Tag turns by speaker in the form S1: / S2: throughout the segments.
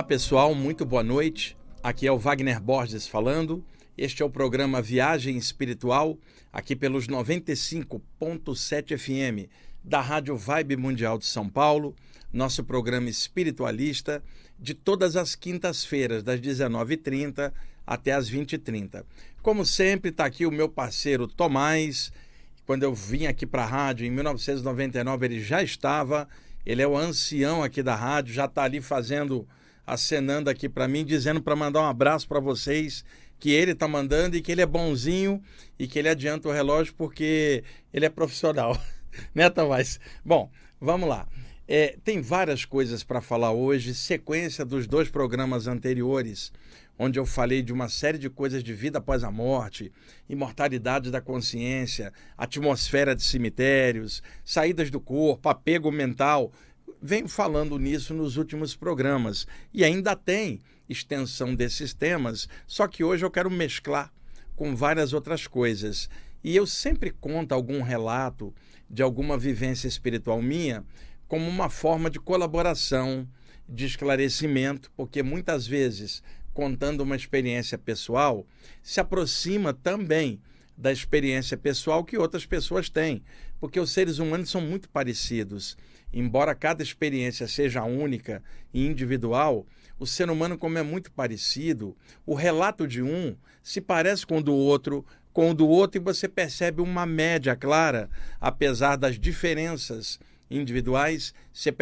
S1: Olá pessoal, muito boa noite. Aqui é o Wagner Borges falando. Este é o programa Viagem Espiritual, aqui pelos 95.7 FM da Rádio Vibe Mundial de São Paulo, nosso programa espiritualista de todas as quintas-feiras, das 19h30 até as 20h30. Como sempre, está aqui o meu parceiro Tomás. Quando eu vim aqui para a rádio em 1999, ele já estava. Ele é o ancião aqui da rádio, já está ali fazendo, acenando aqui para mim, dizendo para mandar um abraço para vocês, que ele está mandando e que ele é bonzinho e que ele adianta o relógio porque ele é profissional. né, Tomás? Bom, vamos lá. É, tem várias coisas para falar hoje, sequência dos dois programas anteriores, onde eu falei de uma série de coisas de vida após a morte, imortalidade da consciência, atmosfera de cemitérios, saídas do corpo, apego mental. Venho falando nisso nos últimos programas e ainda tem extensão desses temas, só que hoje eu quero mesclar com várias outras coisas. E eu sempre conto algum relato de alguma vivência espiritual minha como uma forma de colaboração, de esclarecimento, porque muitas vezes, contando uma experiência pessoal, se aproxima também da experiência pessoal que outras pessoas têm, porque os seres humanos são muito parecidos. Embora cada experiência seja única e individual, o ser humano, como é muito parecido, o relato de um se parece com o do outro, com o do outro, e você percebe uma média clara, apesar das diferenças individuais, você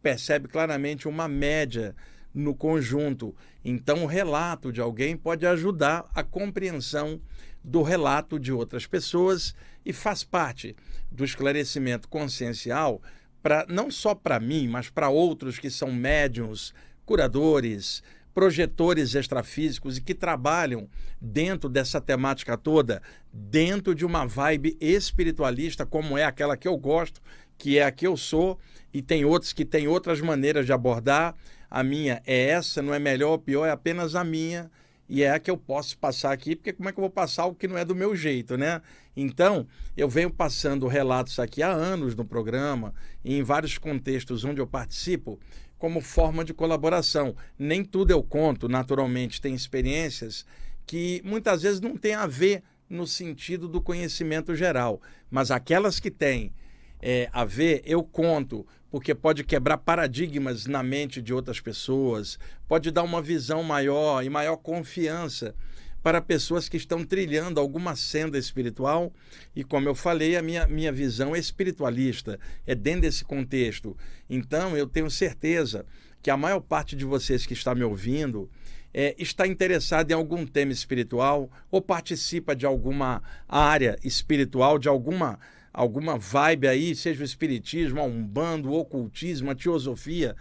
S1: percebe claramente uma média no conjunto. Então, o relato de alguém pode ajudar a compreensão do relato de outras pessoas e faz parte do esclarecimento consciencial para não só para mim, mas para outros que são médiums, curadores, projetores extrafísicos e que trabalham dentro dessa temática toda, dentro de uma vibe espiritualista, como é aquela que eu gosto, que é a que eu sou, e tem outros que têm outras maneiras de abordar. A minha é essa, não é melhor ou pior, é apenas a minha e é a que eu posso passar aqui, porque como é que eu vou passar o que não é do meu jeito, né? Então, eu venho passando relatos aqui há anos no programa em vários contextos onde eu participo, como forma de colaboração. Nem tudo eu conto, naturalmente, tem experiências que muitas vezes não têm a ver no sentido do conhecimento geral, mas aquelas que têm é, a ver, eu conto, porque pode quebrar paradigmas na mente de outras pessoas, pode dar uma visão maior e maior confiança para pessoas que estão trilhando alguma senda espiritual. E como eu falei, a minha, minha visão é espiritualista, é dentro desse contexto. Então, eu tenho certeza que a maior parte de vocês que está me ouvindo é, está interessado em algum tema espiritual ou participa de alguma área espiritual, de alguma alguma vibe aí, seja o espiritismo, a umbanda, o ocultismo, a teosofia,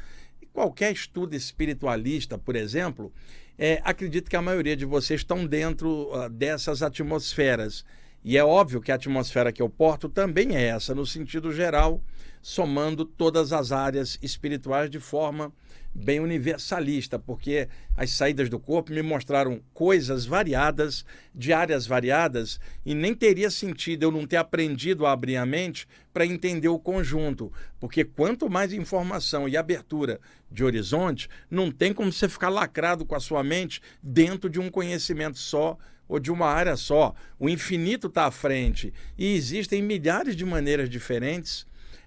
S1: qualquer estudo espiritualista, por exemplo, é, acredito que a maioria de vocês estão dentro uh, dessas atmosferas. E é óbvio que a atmosfera que eu porto também é essa, no sentido geral, somando todas as áreas espirituais de forma bem universalista, porque as saídas do corpo me mostraram coisas variadas, de áreas variadas, e nem teria sentido eu não ter aprendido a abrir a mente para entender o conjunto, porque quanto mais informação e abertura de horizonte, não tem como você ficar lacrado com a sua mente dentro de um conhecimento só ou de uma área só. O infinito está à frente e existem milhares de maneiras diferentes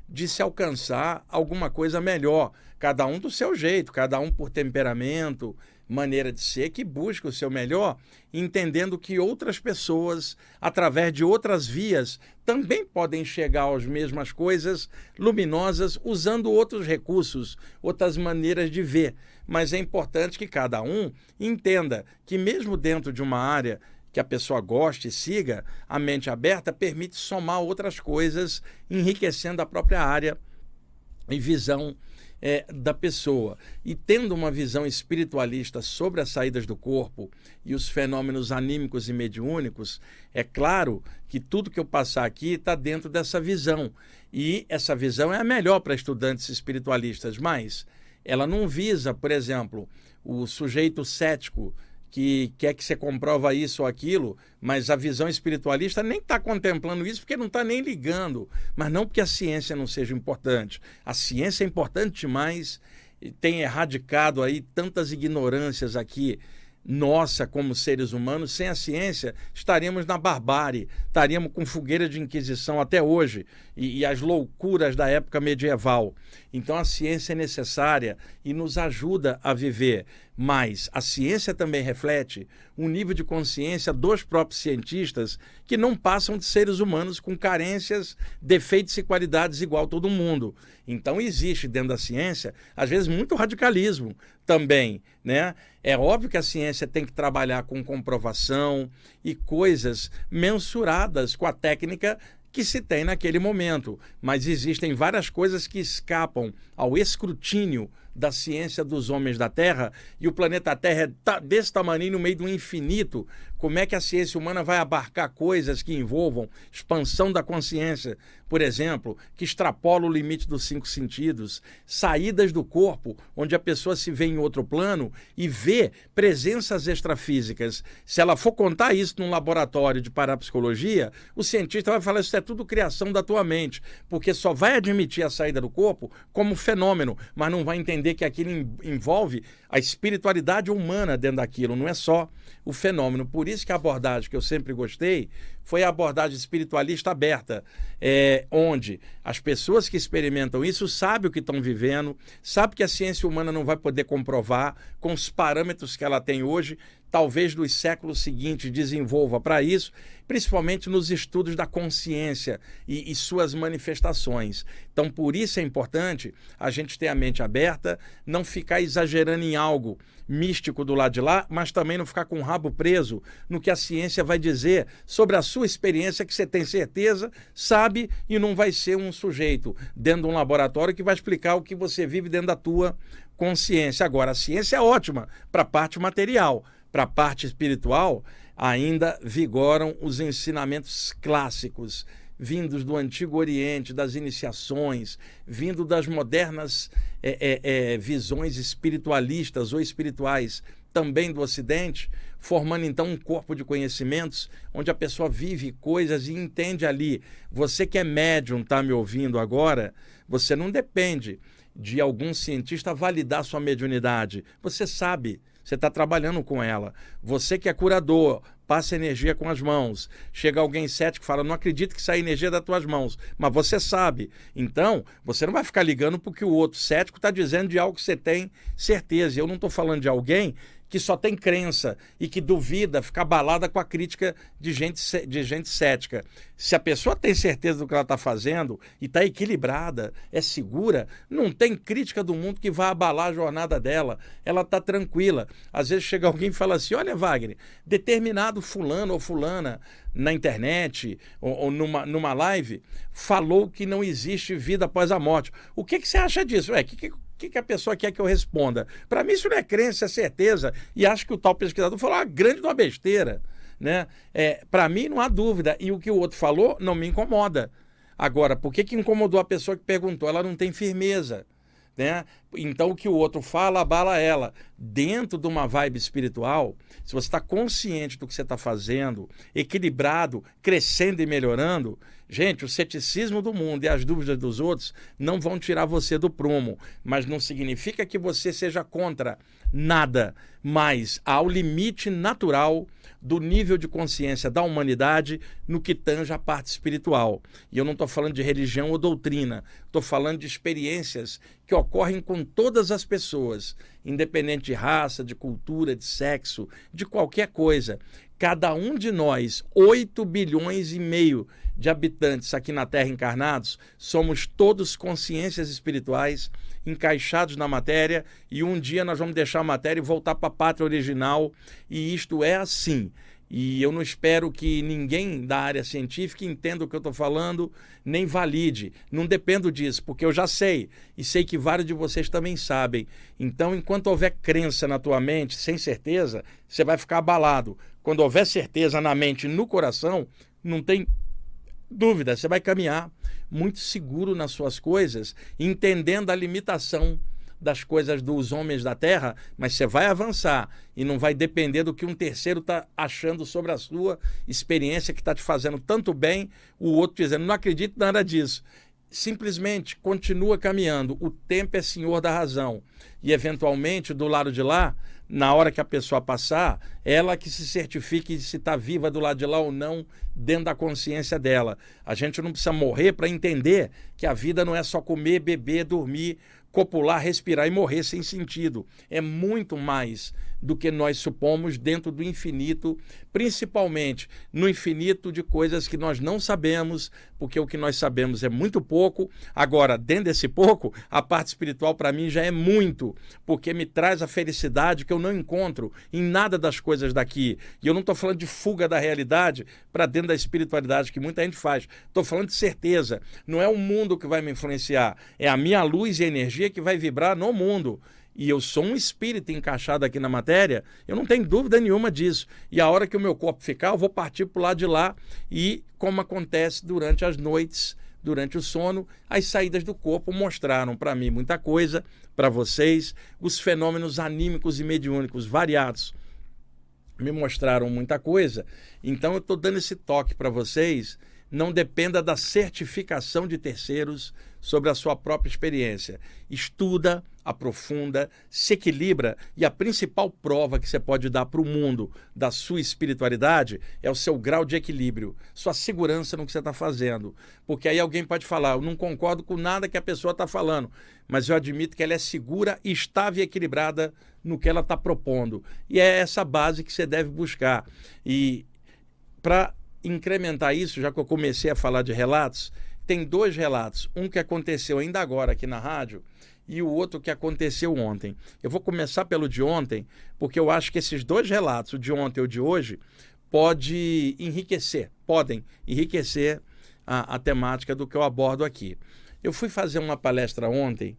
S1: de se alcançar alguma coisa melhor, cada um do seu jeito, cada um por temperamento, maneira de ser, que busca o seu melhor, entendendo que outras pessoas, através de outras vias, também podem chegar às mesmas coisas luminosas usando outros recursos, outras maneiras de ver. Mas é importante que cada um entenda que, mesmo dentro de uma área que a pessoa goste e siga, a mente aberta permite somar outras coisas, enriquecendo a própria área e visão é, da pessoa. E tendo uma visão espiritualista sobre as saídas do corpo e os fenômenos anímicos e mediúnicos, é claro que tudo que eu passar aqui está dentro dessa visão. E essa visão é a melhor para estudantes espiritualistas, mas ela não visa, por exemplo, o sujeito cético que quer que você comprova isso ou aquilo, mas a visão espiritualista nem está contemplando isso porque não está nem ligando. Mas não porque a ciência não seja importante. A ciência é importante demais tem erradicado aí tantas ignorâncias aqui nossa como seres humanos, sem a ciência, estaríamos na barbárie, estaríamos com fogueira de inquisição até hoje e, e, as loucuras da época medieval. Então a ciência é necessária e nos ajuda a viver. Mas a ciência também reflete um nível de consciência dos próprios cientistas que não passam de seres humanos com carências, defeitos e qualidades igual todo mundo. Então existe dentro da ciência, às vezes, muito radicalismo também. Né? É óbvio que a ciência tem que trabalhar com comprovação e coisas mensuradas com a técnica que se tem naquele momento, mas existem várias coisas que escapam ao escrutínio da ciência dos homens da Terra e o planeta Terra é desse tamanho no meio do infinito. Como é que a ciência humana vai abarcar coisas que envolvam expansão da consciência, por exemplo, que extrapola o limite dos cinco sentidos, saídas do corpo, onde a pessoa se vê em outro plano e vê presenças extrafísicas. Se ela for contar isso num laboratório de parapsicologia, o cientista vai falar isso é tudo criação da tua mente, porque só vai admitir a saída do corpo como fenômeno, mas não vai entender que aquilo envolve a espiritualidade humana dentro daquilo, não é só o fenômeno. Por isso que a abordagem que eu sempre gostei foi a abordagem espiritualista aberta, é, onde as pessoas que experimentam isso sabem o que estão vivendo, sabem que a ciência humana não vai poder comprovar com os parâmetros que ela tem hoje, talvez nos séculos seguintes desenvolva para isso, principalmente nos estudos da consciência e, e, suas manifestações. Então, por isso é importante a gente ter a mente aberta, não ficar exagerando em algo místico do lado de lá, mas também não ficar com o rabo preso no que a ciência vai dizer sobre a sua experiência, que você tem certeza, sabe e não vai ser um sujeito dentro de um laboratório que vai explicar o que você vive dentro da tua consciência. Agora, a ciência é ótima para a parte material para a parte espiritual, ainda vigoram os ensinamentos clássicos, vindos do Antigo Oriente, das iniciações, vindo das modernas é, é, é, visões espiritualistas ou espirituais também do Ocidente, formando então um corpo de conhecimentos onde a pessoa vive coisas e entende ali. Você que é médium, está me ouvindo agora, você não depende de algum cientista validar sua mediunidade. Você sabe você está trabalhando com ela. Você que é curador, passa energia com as mãos. Chega alguém cético e fala: Não acredito que saia energia das tuas mãos. Mas você sabe. Então, você não vai ficar ligando porque o outro cético está dizendo de algo que você tem certeza. Eu não estou falando de alguém que só tem crença e que duvida, fica abalada com a crítica de gente, de gente cética. Se a pessoa tem certeza do que ela está fazendo e está equilibrada, é segura, não tem crítica do mundo que vai abalar a jornada dela. Ela está tranquila. Às vezes chega alguém e fala assim: olha, Wagner, determinado fulano ou fulana na internet ou, ou numa, numa live falou que não existe vida após a morte. O que, que você acha disso? Ué, que, que que, que a pessoa quer que eu responda? Para mim, isso não é crença, é certeza. E acho que o tal pesquisador falou uma grande uma besteira. Né? É, Para mim, não há dúvida. E o que o outro falou não me incomoda. Agora, por que, que incomodou a pessoa que perguntou? Ela não tem firmeza. Né? Então o que o outro fala abala ela. Dentro de uma vibe espiritual, se você está consciente do que você está fazendo, equilibrado, crescendo e melhorando, gente, o ceticismo do mundo e as dúvidas dos outros não vão tirar você do prumo, mas não significa que você seja contra nada, mas ao limite natural do nível de consciência da humanidade no que tange a parte espiritual. E eu não estou falando de religião ou doutrina, estou falando de experiências que ocorrem com todas as pessoas, independente de raça, de cultura, de sexo, de qualquer coisa. Cada um de nós, 8 bilhões e meio de habitantes aqui na Terra encarnados, somos todos consciências espirituais encaixados na matéria e um dia nós vamos deixar a matéria e voltar para a pátria original. E isto é assim. E eu não espero que ninguém da área científica entenda o que eu estou falando, nem valide. Não dependo disso, porque eu já sei. E sei que vários de vocês também sabem. Então, enquanto houver crença na tua mente, sem certeza, você vai ficar abalado. Quando houver certeza na mente e no coração, não tem dúvida, você vai caminhar muito seguro nas suas coisas, entendendo a limitação das coisas dos homens da terra, mas você vai avançar e não vai depender do que um terceiro está achando sobre a sua experiência que está te fazendo tanto bem, o outro dizendo, não acredito nada disso. simplesmente continua caminhando. O tempo é senhor da razão. E, eventualmente, do lado de lá, na hora que a pessoa passar, ela que se certifique se está viva do lado de lá ou não, dentro da consciência dela. A gente não precisa morrer para entender que a vida não é só comer, beber, dormir, copular, respirar e morrer sem sentido. É muito mais do que nós supomos dentro do infinito, principalmente no infinito de coisas que nós não sabemos, porque o que nós sabemos é muito pouco. Agora, dentro desse pouco, a parte espiritual para mim já é muito, porque me traz a felicidade que eu não encontro em nada das coisas daqui. E eu não estou falando de fuga da realidade para dentro da espiritualidade que muita gente faz. Estou falando de certeza. Não é o mundo que vai me influenciar, é a minha luz e energia que vai vibrar no mundo e eu sou um espírito encaixado aqui na matéria, eu não tenho dúvida nenhuma disso. E a hora que o meu corpo ficar, eu vou partir para o lado de lá e, como acontece durante as noites, durante o sono, as saídas do corpo mostraram para mim muita coisa, para vocês, os fenômenos anímicos e mediúnicos variados me mostraram muita coisa. Então eu estou dando esse toque para vocês. Não dependa da certificação de terceiros sobre a sua própria experiência. Estuda, aprofunda, se equilibra e a principal prova que você pode dar para o mundo da sua espiritualidade é o seu grau de equilíbrio, sua segurança no que você está fazendo. Porque aí alguém pode falar, eu não concordo com nada que a pessoa está falando, mas eu admito que ela é segura, estável e equilibrada no que ela está propondo. E é essa base que você deve buscar. E para incrementar isso, já que eu comecei a falar de relatos, tem dois relatos. Um que aconteceu ainda agora aqui na rádio e o outro que aconteceu ontem. Eu vou começar pelo de ontem, porque eu acho que esses dois relatos, o de ontem e o de hoje, pode enriquecer, podem enriquecer a, a temática do que eu abordo aqui. Eu fui fazer uma palestra ontem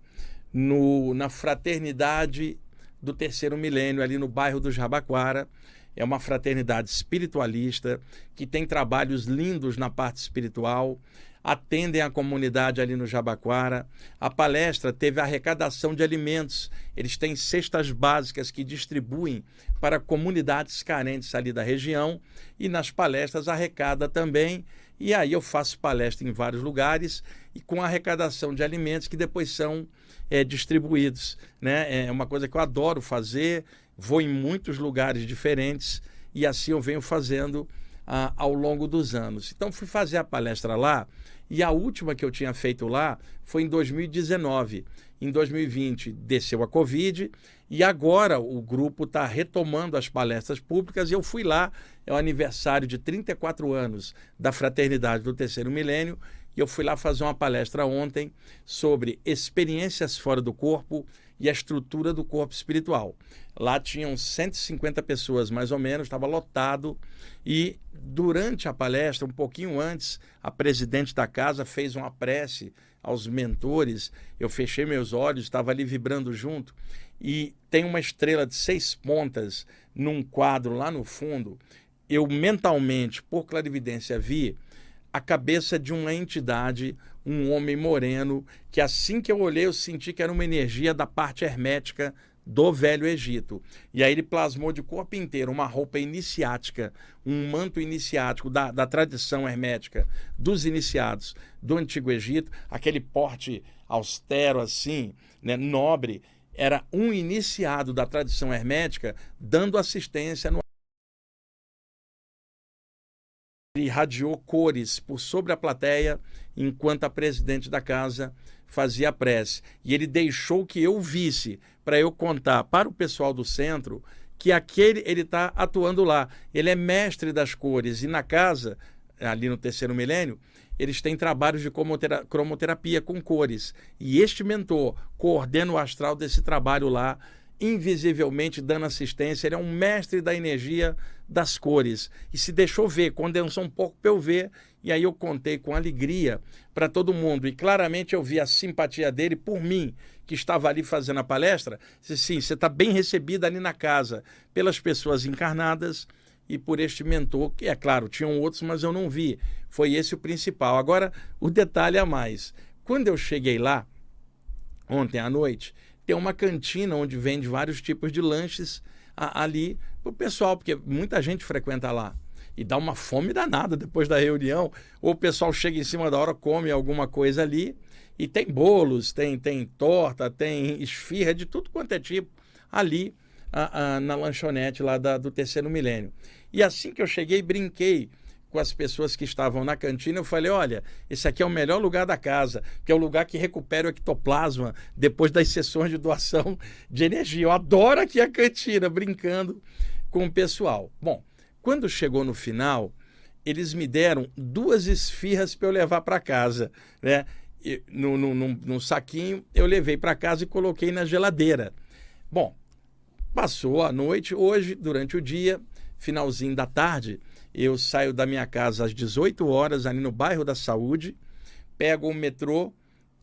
S1: no, na Fraternidade do Terceiro Milênio, ali no bairro do Jabaquara. É uma fraternidade espiritualista que tem trabalhos lindos na parte espiritual atendem a comunidade ali no Jabaquara. A palestra teve arrecadação de alimentos. Eles têm cestas básicas que distribuem para comunidades carentes ali da região e nas palestras arrecada também. E aí eu faço palestra em vários lugares e com arrecadação de alimentos que depois são é, distribuídos. Né? É uma coisa que eu adoro fazer, vou em muitos lugares diferentes e assim eu venho fazendo ah, ao longo dos anos. Então fui fazer a palestra lá e a última que eu tinha feito lá foi em 2019. Em 2020 desceu a Covid e agora o grupo está retomando as palestras públicas e eu fui lá, é o aniversário de 34 anos da Fraternidade do Terceiro Milênio e eu fui lá fazer uma palestra ontem sobre experiências fora do corpo e a estrutura do corpo espiritual. Lá tinham 150 pessoas, mais ou menos, estava lotado. E durante a palestra, um pouquinho antes, a presidente da casa fez uma prece aos mentores. Eu fechei meus olhos, estava ali vibrando junto. E tem uma estrela de seis pontas num quadro lá no fundo. Eu mentalmente, por clarividência, vi a cabeça de uma entidade, um homem moreno, que assim que eu olhei, eu senti que era uma energia da parte hermética do Velho Egito. E aí ele plasmou de corpo inteiro uma roupa iniciática, um manto iniciático da, da tradição hermética dos iniciados do Antigo Egito, aquele porte austero assim, né, nobre, era um iniciado da tradição hermética dando assistência no irradiou cores por sobre a plateia enquanto a presidente da casa fazia a prece. E ele deixou que eu visse para eu contar para o pessoal do centro que aquele ele está atuando lá. Ele é mestre das cores e na casa ali no terceiro milênio eles têm trabalhos de cromoterapia com cores. E este mentor coordena o astral desse trabalho lá invisivelmente dando assistência, ele é um mestre da energia das cores. E se deixou ver, condensou um pouco para eu ver, e aí eu contei com alegria para todo mundo. E claramente eu vi a simpatia dele por mim, que estava ali fazendo a palestra. Disse, sim, você está bem recebida ali na casa pelas pessoas encarnadas e por este mentor, que é claro, tinham outros, mas eu não vi. Foi esse o principal. Agora, o detalhe a mais. Quando eu cheguei lá, ontem à noite, tem uma cantina onde vende vários tipos de lanches a, ali para o pessoal, porque muita gente frequenta lá. E dá uma fome danada depois da reunião. Ou o pessoal chega em cima da hora, come alguma coisa ali. E tem bolos, tem, tem torta, tem esfirra, de tudo quanto é tipo ali a, a, na lanchonete lá da, do terceiro milênio. E assim que eu cheguei, brinquei com as pessoas que estavam na cantina, eu falei: olha, esse aqui é o melhor lugar da casa, que é o lugar que recupera o ectoplasma depois das sessões de doação de energia. Eu adoro aqui a cantina, brincando com o pessoal. Bom, quando chegou no final, eles me deram duas esfirras para eu levar para casa, né? no, no, num saquinho, eu levei para casa e coloquei na geladeira. Bom, passou a noite, hoje, durante o dia, finalzinho da tarde, eu saio da minha casa às 18 horas, ali no bairro da Saúde, pego o metrô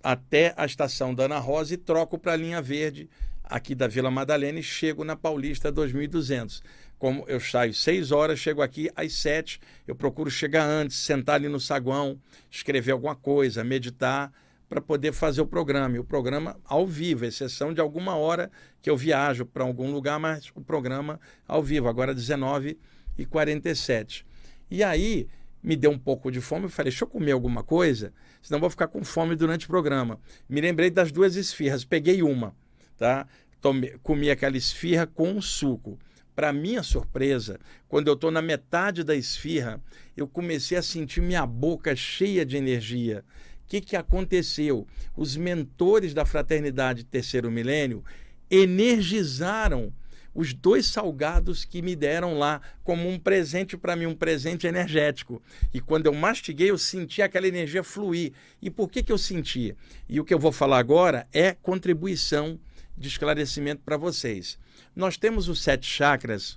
S1: até a estação da Ana Rosa e troco para a linha verde aqui da Vila Madalena e chego na Paulista 2200. Como eu saio 6 horas, chego aqui às 7, eu procuro chegar antes, sentar ali no saguão, escrever alguma coisa, meditar para poder fazer o programa. E o programa ao vivo, exceção de alguma hora que eu viajo para algum lugar, mas o programa ao vivo, agora 19 e 47. E aí me deu um pouco de fome, eu falei, deixa eu comer alguma coisa, senão vou ficar com fome durante o programa. Me lembrei das duas esfirras, peguei uma, tá? Tomei, comi aquela esfirra com um suco. Para minha surpresa, quando eu estou na metade da esfirra, eu comecei a sentir minha boca cheia de energia. O que, que aconteceu? Os mentores da Fraternidade Terceiro Milênio energizaram os dois salgados que me deram lá como um presente para mim, um presente energético. E quando eu mastiguei, eu senti aquela energia fluir. E por que, que eu sentia? E o que eu vou falar agora é contribuição de esclarecimento para vocês. Nós temos os sete chakras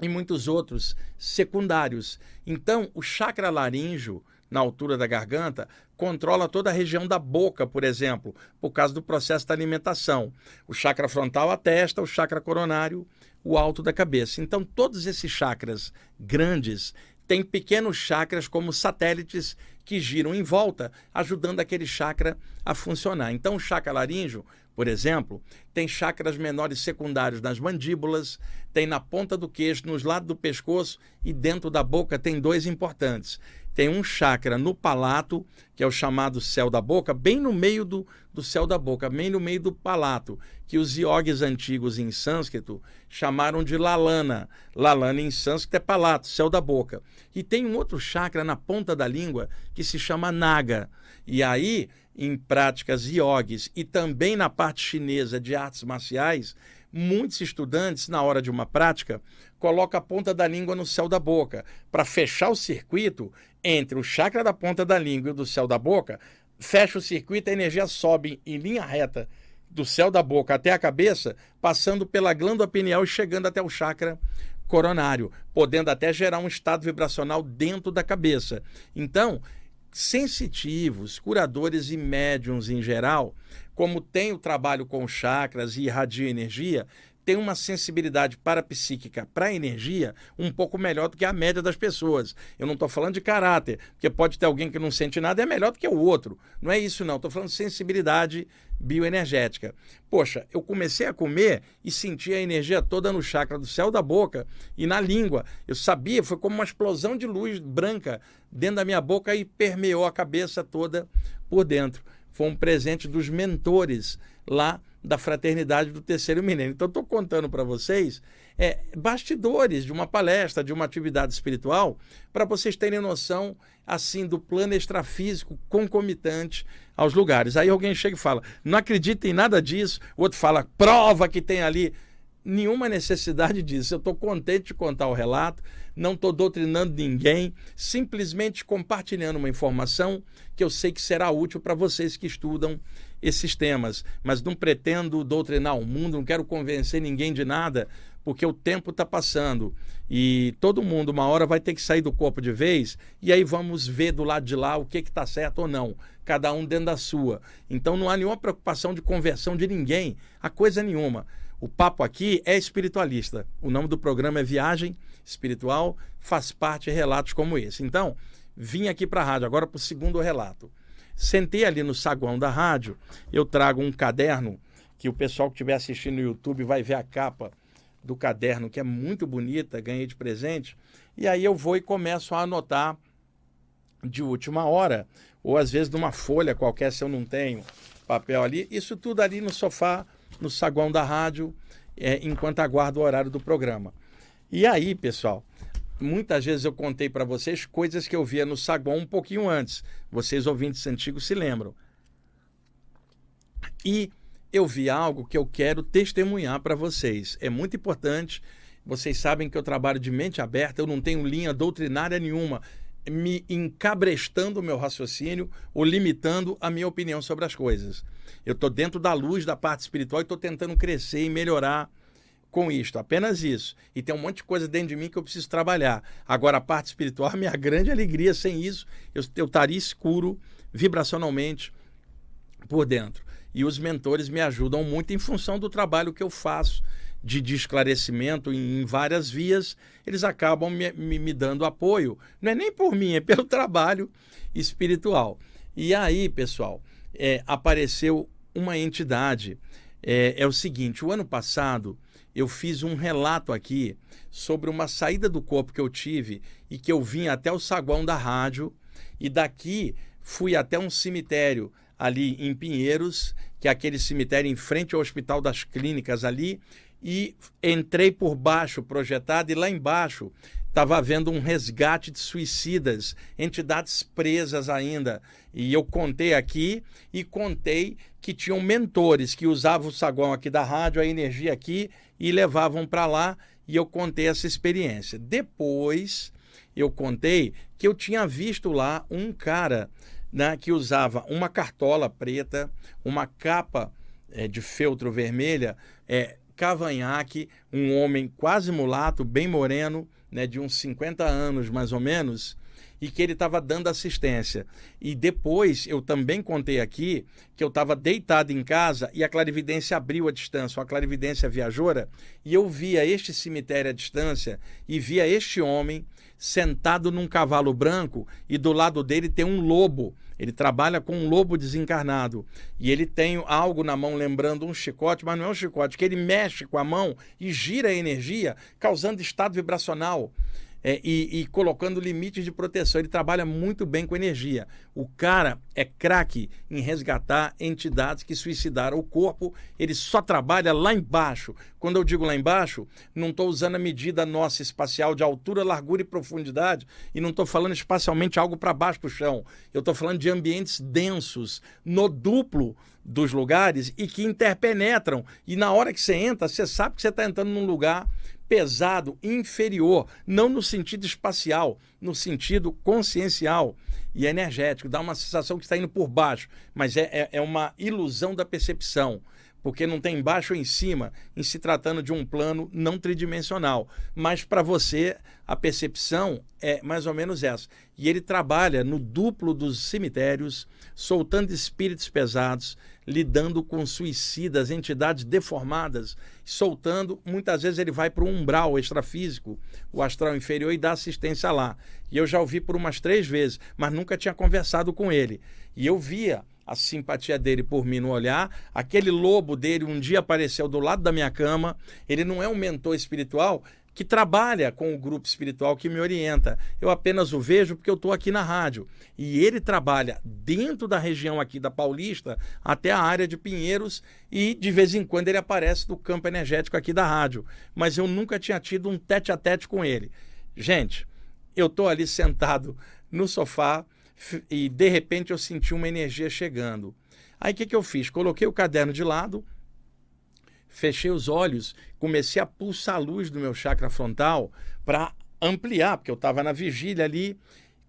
S1: e muitos outros secundários. Então, o chakra laríngeo na altura da garganta, controla toda a região da boca, por exemplo, por causa do processo da alimentação. O chakra frontal, a testa, o chakra coronário, o alto da cabeça. Então, todos esses chakras grandes têm pequenos chakras como satélites que giram em volta, ajudando aquele chakra a funcionar. Então, o chakra laríngeo, por exemplo, tem chakras menores secundários nas mandíbulas, tem na ponta do queixo, nos lados do pescoço e dentro da boca tem dois importantes tem um chakra no palato, que é o chamado céu da boca, bem no meio do, do céu da boca, bem no meio do palato, que os iogues antigos em sânscrito chamaram de lalana. Lalana em sânscrito é palato, céu da boca. E tem um outro chakra na ponta da língua que se chama naga. E aí, em práticas iogues e também na parte chinesa de artes marciais, muitos estudantes, na hora de uma prática, colocam a ponta da língua no céu da boca para fechar o circuito entre o chakra da ponta da língua e o do céu da boca, fecha o circuito, a energia sobe em linha reta do céu da boca até a cabeça, passando pela glândula pineal e chegando até o chakra coronário, podendo até gerar um estado vibracional dentro da cabeça. Então, sensitivos, curadores e médiums em geral, como tem o trabalho com chakras e irradia energia, tem uma sensibilidade parapsíquica para energia um pouco melhor do que a média das pessoas. Eu não estou falando de caráter, porque pode ter alguém que não sente nada e é melhor do que o outro. Não é isso, não. Estou falando de sensibilidade bioenergética. Poxa, eu comecei a comer e senti a energia toda no chakra do céu da boca e na língua. Eu sabia, foi como uma explosão de luz branca dentro da minha boca e permeou a cabeça toda por dentro. Foi um presente dos mentores lá da fraternidade do terceiro milênio. Então, estou contando para vocês é, bastidores de uma palestra, de uma atividade espiritual, para vocês terem noção assim do plano extrafísico concomitante aos lugares. Aí alguém chega e fala: não acredita em nada disso. O outro fala: prova que tem ali. Nenhuma necessidade disso. Eu estou contente de contar o relato, não estou doutrinando ninguém, simplesmente compartilhando uma informação que eu sei que será útil para vocês que estudam esses temas, mas não pretendo doutrinar o mundo, não quero convencer ninguém de nada, porque o tempo está passando e todo mundo uma hora vai ter que sair do corpo de vez e aí vamos ver do lado de lá o que está certo ou não, cada um dentro da sua. Então não há nenhuma preocupação de conversão de ninguém, a coisa nenhuma. O papo aqui é espiritualista. O nome do programa é Viagem Espiritual, faz parte de relatos como esse. Então, vim aqui para a rádio agora para o segundo relato. Sentei ali no saguão da rádio, eu trago um caderno que o pessoal que estiver assistindo no YouTube vai ver a capa do caderno, que é muito bonita, ganhei de presente. E aí eu vou e começo a anotar de última hora, ou às vezes numa folha qualquer, se eu não tenho papel ali. Isso tudo ali no sofá, no saguão da rádio, é, enquanto aguardo o horário do programa. E aí, pessoal, muitas vezes eu contei para vocês coisas que eu via no saguão um pouquinho antes. Vocês ouvintes antigos se lembram. E eu vi algo que eu quero testemunhar para vocês. É muito importante. Vocês sabem que eu trabalho de mente aberta, eu não tenho linha doutrinária nenhuma me encabrestando o meu raciocínio ou limitando a minha opinião sobre as coisas. Eu estou dentro da luz da parte espiritual e estou tentando crescer e melhorar com isto, apenas isso. E tem um monte de coisa dentro de mim que eu preciso trabalhar. Agora, a parte espiritual, a minha grande alegria, sem isso, eu, eu estaria escuro vibracionalmente por dentro. E os mentores me ajudam muito em função do trabalho que eu faço de, de esclarecimento em, em, várias vias, eles acabam me, me, me dando apoio. Não é nem por mim, é pelo trabalho espiritual. E aí, pessoal, é, apareceu uma entidade. É, é, o seguinte: o ano passado eu fiz um relato aqui sobre uma saída do corpo que eu tive e que eu vim até o saguão da rádio e daqui fui até um cemitério ali em Pinheiros, que é aquele cemitério em frente ao Hospital das Clínicas ali, e entrei por baixo, projetado, e lá embaixo estava havendo um resgate de suicidas, entidades presas ainda. E eu contei aqui e contei que tinham mentores que usavam o saguão aqui da rádio, a energia aqui, e levavam para lá. E eu contei essa experiência. Depois eu contei que eu tinha visto lá um cara né, que usava uma cartola preta, uma capa é, de feltro vermelha, é, cavanhaque, um homem quase mulato, bem moreno, né, de uns 50 anos mais ou menos, e que ele estava dando assistência. E depois eu também contei aqui que eu estava deitado em casa e a clarividência abriu a distância, a clarividência viajora, e eu via este cemitério à distância e via este homem sentado num cavalo branco e do lado dele tem um lobo ele trabalha com um lobo desencarnado. E ele tem algo na mão lembrando um chicote, mas não é um chicote, que ele mexe com a mão e gira a energia, causando estado vibracional é, e, e, colocando limites de proteção. Ele trabalha muito bem com energia. O cara é craque em resgatar entidades que suicidaram o corpo. Ele só trabalha lá embaixo. Quando eu digo lá embaixo, não estou usando a medida nossa espacial de altura, largura e profundidade e não estou falando espacialmente algo para baixo do chão. Eu estou falando de ambientes densos, no duplo dos lugares e que interpenetram. E na hora que você entra, você sabe que você está entrando num lugar pesado, inferior, não no sentido espacial, no sentido consciencial e energético. Dá uma sensação que está indo por baixo, mas é, é, é uma ilusão da percepção porque não tem embaixo ou em cima, em se tratando de um plano não tridimensional. Mas para você, a percepção é mais ou menos essa. E ele trabalha no duplo dos cemitérios, soltando espíritos pesados, lidando com suicidas, entidades deformadas, soltando. Muitas vezes ele vai para o umbral extrafísico, o astral inferior, e dá assistência lá. E eu já ouvi por umas três vezes, mas nunca tinha conversado com ele. E eu via a simpatia dele por mim no olhar. Aquele lobo dele um dia apareceu do lado da minha cama. Ele não é um mentor espiritual, que trabalha com o grupo espiritual que me orienta. Eu apenas o vejo porque eu estou aqui na rádio. E ele trabalha dentro da região aqui da Paulista até a área de Pinheiros e de vez em quando ele aparece no campo energético aqui da rádio. Mas eu nunca tinha tido um tete a tete com ele. Gente, eu estou ali sentado no sofá e de repente eu senti uma energia chegando. Aí o que, que eu fiz? Coloquei o caderno de lado, fechei os olhos, comecei a pulsar a luz do meu chakra frontal para ampliar, porque eu estava na vigília ali.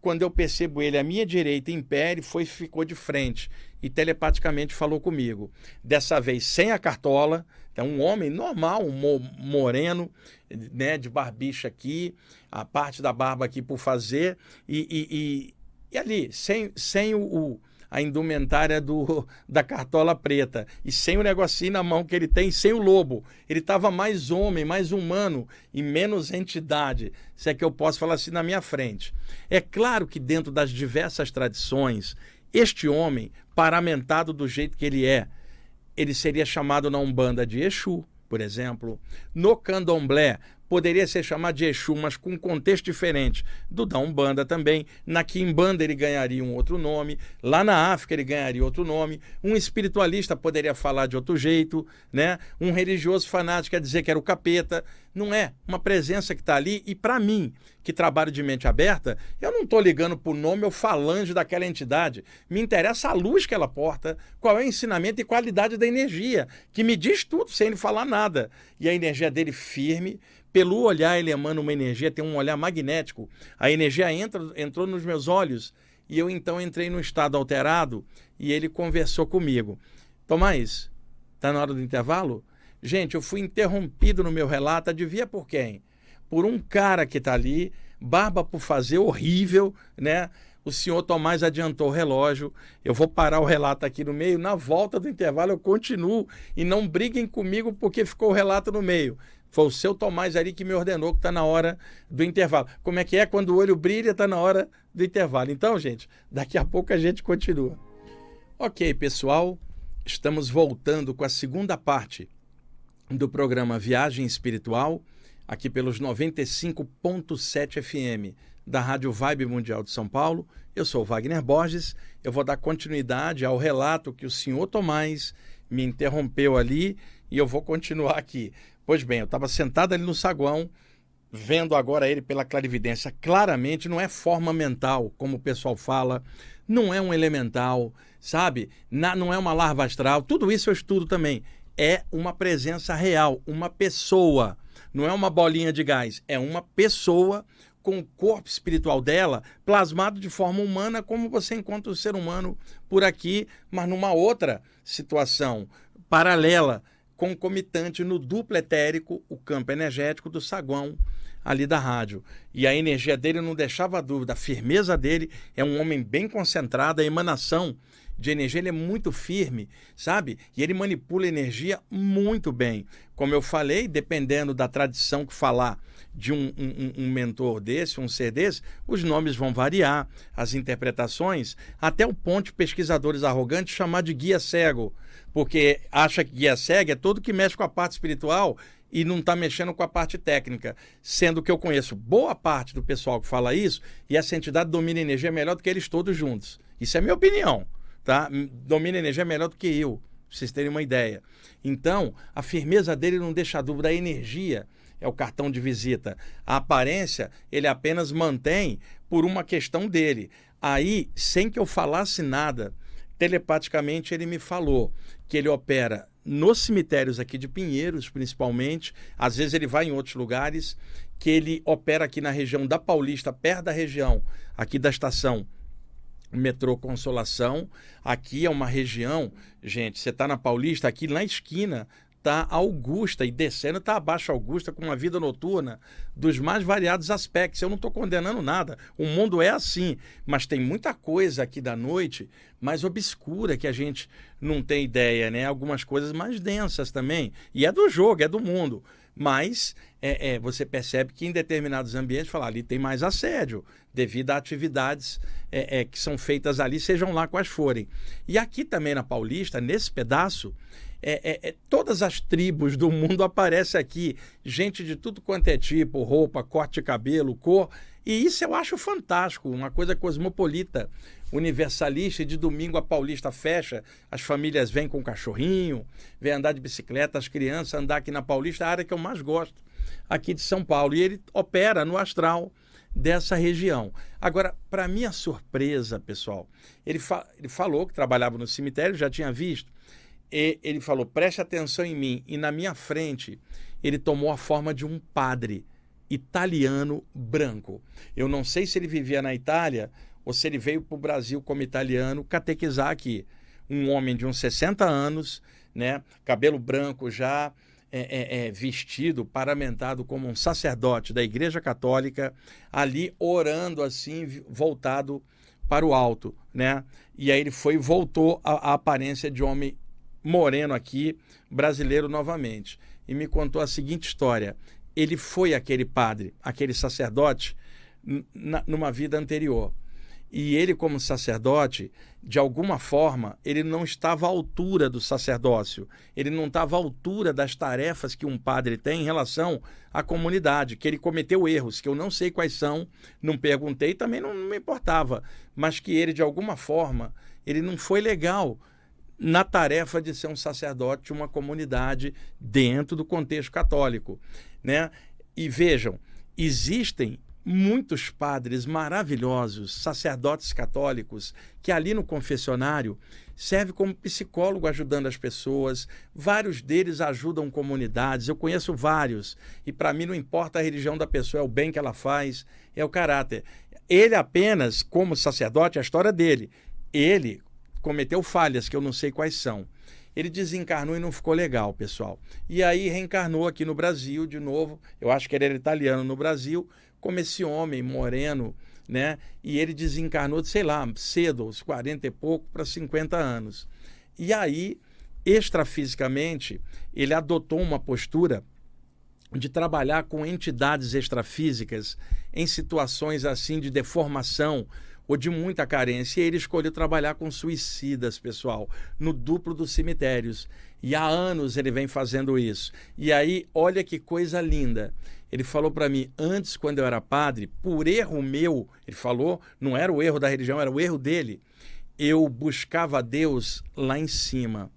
S1: Quando eu percebo ele à minha direita em pé, ele foi ficou de frente e telepaticamente falou comigo. Dessa vez sem a cartola, é um homem normal, um moreno, né, de barbicha aqui, a parte da barba aqui por fazer e, e, e, e ali sem, sem o, o a indumentária do, da cartola preta e sem o negocinho na mão que ele tem, sem o lobo. Ele estava mais homem, mais humano e menos entidade, se é que eu posso falar assim na minha frente. É claro que dentro das diversas tradições, este homem, paramentado do jeito que ele é, ele seria chamado na Umbanda de Exu, por exemplo. No candomblé, poderia ser chamado de Exu, mas com um contexto diferente do da Umbanda também. Na Quimbanda ele ganharia um outro nome, lá na África ele ganharia outro nome. Um espiritualista poderia falar de outro jeito, né? Um religioso fanático quer dizer que era o capeta. Não é uma presença que está ali e para mim, que trabalho de mente aberta, eu não estou ligando para o nome ou falange daquela entidade. Me interessa a luz que ela porta, qual é o ensinamento e qualidade da energia, que me diz tudo sem ele falar nada. E a energia dele firme, pelo olhar, ele emana uma energia, tem um olhar magnético. A energia entra, entrou nos meus olhos e eu então entrei num estado alterado e ele conversou comigo. Tomás, tá na hora do intervalo? Gente, eu fui interrompido no meu relato, adivinha por quem? Por um cara que está ali, barba por fazer, horrível, né? O senhor Tomás adiantou o relógio. Eu vou parar o relato aqui no meio. Na volta do intervalo eu continuo. E não briguem comigo porque ficou o relato no meio. Foi o seu Tomás ali que me ordenou que está na hora do intervalo. Como é que é? Quando o olho brilha, está na hora do intervalo. Então, gente, daqui a pouco a gente continua. Ok, pessoal, estamos voltando com a segunda parte do programa Viagem Espiritual, aqui pelos 95.7 FM da Rádio Vibe Mundial de São Paulo. Eu sou Wagner Borges. Eu vou dar continuidade ao relato que o senhor Tomás me interrompeu ali e eu vou continuar aqui. Pois bem, eu estava sentado ali no saguão, vendo agora ele pela clarividência. Claramente não é forma mental, como o pessoal fala, não é um elemental, sabe? Na, não é uma larva astral. Tudo isso eu estudo também. É uma presença real, uma pessoa. Não é uma bolinha de gás, é uma pessoa com o corpo espiritual dela plasmado de forma humana, como você encontra o ser humano por aqui, mas numa outra situação paralela concomitante no duplo etérico, o campo energético do saguão ali da rádio. E a energia dele não deixava dúvida, a firmeza dele é um homem bem concentrado, a emanação de energia ele é muito firme, sabe? E ele manipula energia muito bem. Como eu falei, dependendo da tradição que falar de um, um, um, mentor desse, um ser desse, os nomes vão variar, as interpretações, até o ponto de pesquisadores arrogantes chamar de guia cego porque acha que guia cega é todo que mexe com a parte espiritual e não está mexendo com a parte técnica. Sendo que eu conheço boa parte do pessoal que fala isso e essa entidade domina energia melhor do que eles todos juntos. Isso é minha opinião. Tá? Domina energia melhor do que eu, pra vocês terem uma ideia. Então, a firmeza dele não deixa dúvida, a energia é o cartão de visita. A aparência ele apenas mantém por uma questão dele. Aí, sem que eu falasse nada, telepaticamente ele me falou que ele opera nos cemitérios aqui de Pinheiros, principalmente. Às vezes ele vai em outros lugares, que ele opera aqui na região da Paulista, perto da região aqui da estação metrô Consolação. Aqui é uma região, gente, você está na Paulista, aqui na esquina está Augusta e descendo está abaixo Augusta com uma vida noturna dos mais variados aspectos. Eu não estou condenando nada. O mundo é assim, mas tem muita coisa aqui da noite mais obscura que a gente não tem ideia, né? Algumas coisas mais densas também. E é do jogo, é do mundo. Mas é, é, você percebe que em determinados ambientes, falar ali tem mais assédio, devido a atividades é, é, que são feitas ali, sejam lá quais forem. E aqui também na Paulista, nesse pedaço, é, é, é, todas as tribos do mundo aparecem aqui, gente de tudo quanto é tipo, roupa, corte de cabelo, cor, e isso eu acho fantástico, uma coisa cosmopolita, universalista, e de domingo a Paulista fecha, as famílias vêm com cachorrinho, vêm andar de bicicleta, as crianças andar aqui na Paulista, a área que eu mais gosto aqui de São Paulo, e ele opera no astral dessa região. Agora, para minha surpresa, pessoal, ele, fa ele falou que trabalhava no cemitério, já tinha visto, e ele falou: preste atenção em mim. E na minha frente, ele tomou a forma de um padre italiano branco. Eu não sei se ele vivia na Itália ou se ele veio para o Brasil como italiano catequizar aqui. Um homem de uns 60 anos, né, cabelo branco já, é, é, é, vestido, paramentado como um sacerdote da Igreja Católica, ali orando assim, voltado para o alto, né? E aí ele foi voltou à, à aparência de homem moreno aqui, brasileiro novamente, e me contou a seguinte história. Ele foi aquele padre, aquele sacerdote, numa vida anterior. E ele, como sacerdote, de alguma forma, ele não estava à altura do sacerdócio, ele não estava à altura das tarefas que um padre tem em relação à comunidade, que ele cometeu erros, que eu não sei quais são, não perguntei, também não, me importava, mas que ele, de alguma forma, ele não foi legal na tarefa de ser um sacerdote de uma comunidade dentro do contexto católico, né? E vejam, existem muitos padres maravilhosos, sacerdotes católicos, que ali no confessionário serve como psicólogo ajudando as pessoas. Vários deles ajudam comunidades. Eu conheço vários. E para mim não importa a religião da pessoa, é o bem que ela faz, é o caráter. Ele apenas, como sacerdote, a história dele. Ele cometeu falhas que eu não sei quais são. Ele desencarnou e não ficou legal, pessoal. E aí reencarnou aqui no Brasil de novo. Eu acho que ele era italiano no Brasil, como esse homem moreno, né? E ele desencarnou, sei lá, cedo, aos 40 e pouco para 50 anos. E aí, extrafisicamente, ele adotou uma postura de trabalhar com entidades extrafísicas em situações assim de deformação ou de muita carência. E ele escolheu trabalhar com suicidas, pessoal, no duplo dos cemitérios. E há anos ele vem fazendo isso. E aí, olha que coisa linda. Ele falou para mim, antes, quando eu era padre, por erro meu, ele falou, não era o erro da religião, era o erro dele. Eu buscava Deus lá em cima.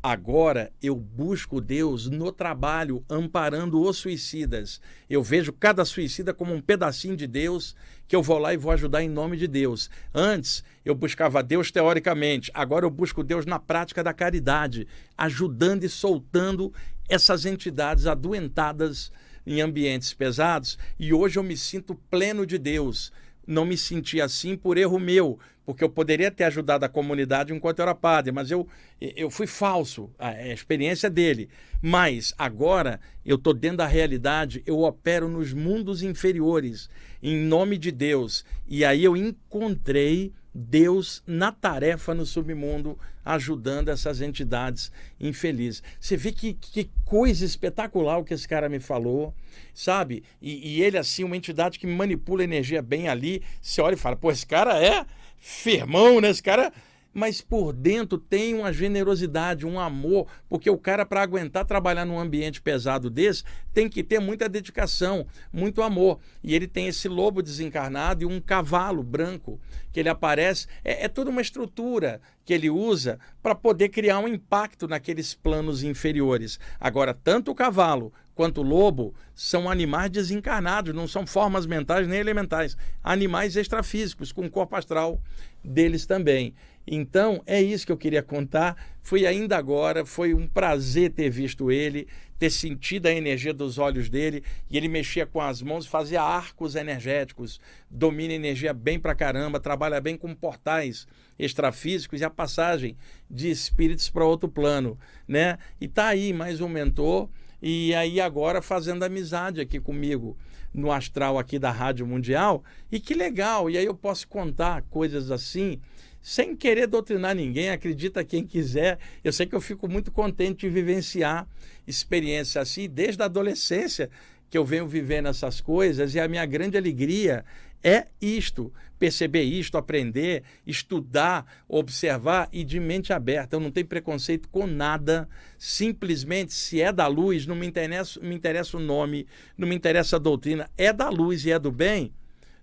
S1: Agora eu busco Deus no trabalho, amparando os suicidas. Eu vejo cada suicida como um pedacinho de Deus que eu vou lá e vou ajudar em nome de Deus. Antes eu buscava Deus teoricamente, agora eu busco Deus na prática da caridade, ajudando e soltando essas entidades adoentadas em ambientes pesados e hoje eu me sinto pleno de Deus. Não me senti assim por erro meu, porque eu poderia ter ajudado a comunidade enquanto eu era padre, mas eu, eu fui falso, a experiência dele. Mas agora eu estou dentro da realidade, eu opero nos mundos inferiores, em nome de Deus. E aí eu encontrei Deus na tarefa no submundo, ajudando essas entidades infelizes. Você vê que, que coisa espetacular o que esse cara me falou, sabe? E, e, ele, assim, uma entidade que manipula energia bem ali. Você olha e fala, pô, esse cara é firmão, né? Esse cara mas por dentro tem uma generosidade, um amor, porque o cara, para aguentar trabalhar num ambiente pesado desse, tem que ter muita dedicação, muito amor. E ele tem esse lobo desencarnado e um cavalo branco que ele aparece. É, é toda uma estrutura que ele usa para poder criar um impacto naqueles planos inferiores. Agora, tanto o cavalo quanto o lobo são animais desencarnados, não são formas mentais nem elementais, animais extrafísicos, com corpo astral deles também. Então, é isso que eu queria contar. Foi ainda agora, foi um prazer ter visto ele, ter sentido a energia dos olhos dele. E ele mexia com as mãos, fazia arcos energéticos, domina energia bem pra caramba, trabalha bem com portais extrafísicos e a passagem de espíritos para outro plano, né? E tá aí mais um mentor e aí agora fazendo amizade aqui comigo no astral aqui da Rádio Mundial. E que legal! E aí eu posso contar coisas assim sem querer doutrinar ninguém, acredita quem quiser. Eu sei que eu fico muito contente de vivenciar experiências assim, desde a adolescência que eu venho vivendo essas coisas, e a minha grande alegria é isto, perceber isto, aprender, estudar, observar e de mente aberta. Eu não tenho preconceito com nada, simplesmente se é da luz, não me interessa, me interessa o nome, não me interessa a doutrina, é da luz e é do bem.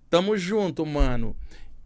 S1: Tamo junto, mano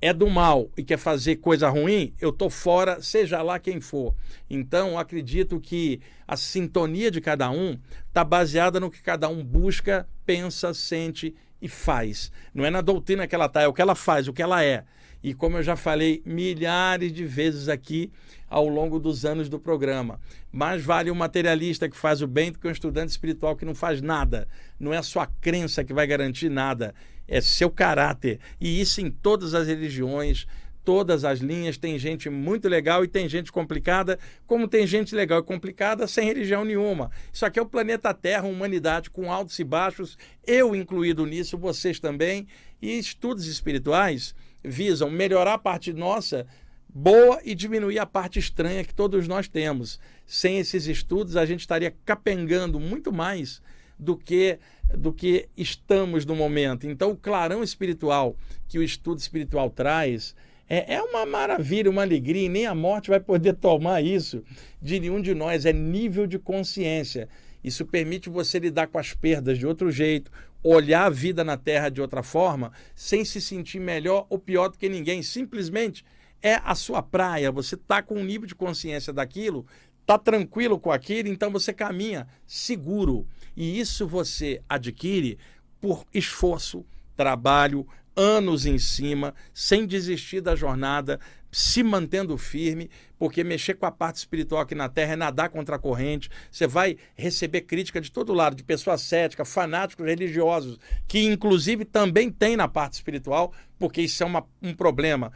S1: é do mal e quer fazer coisa ruim, eu tô fora, seja lá quem for. Então, acredito que a sintonia de cada um está baseada no que cada um busca, pensa, sente e faz. Não é na doutrina que ela está, é o que ela faz, o que ela é. E como eu já falei milhares de vezes aqui ao longo dos anos do programa, mais vale um materialista que faz o bem do que um estudante espiritual que não faz nada. Não é a sua crença que vai garantir nada, é seu caráter. E isso em todas as religiões, todas as linhas. Tem gente muito legal e tem gente complicada, como tem gente legal e complicada sem religião nenhuma. Isso aqui é o planeta Terra, humanidade com altos e baixos, eu incluído nisso, vocês também. E estudos espirituais visam melhorar a parte nossa boa e diminuir a parte estranha que todos nós temos. Sem esses estudos, a gente estaria capengando muito mais do que do que estamos no momento. Então, o clarão espiritual que o estudo espiritual traz É, é uma maravilha, uma alegria, e nem a morte vai poder tomar isso de nenhum de nós. É nível de consciência. Isso permite você lidar com as perdas de outro jeito, olhar a vida na Terra de outra forma, sem se sentir melhor ou pior do que ninguém. Simplesmente é a sua praia. Você está com um nível de consciência daquilo, está tranquilo com aquilo, então você caminha seguro. E isso você adquire por esforço, trabalho, anos em cima, sem desistir da jornada, se mantendo firme, porque mexer com a parte espiritual aqui na Terra é nadar contra a corrente. Você vai receber crítica de todo lado, de pessoas céticas, fanáticos religiosos, que inclusive também tem na parte espiritual, porque isso é uma, um problema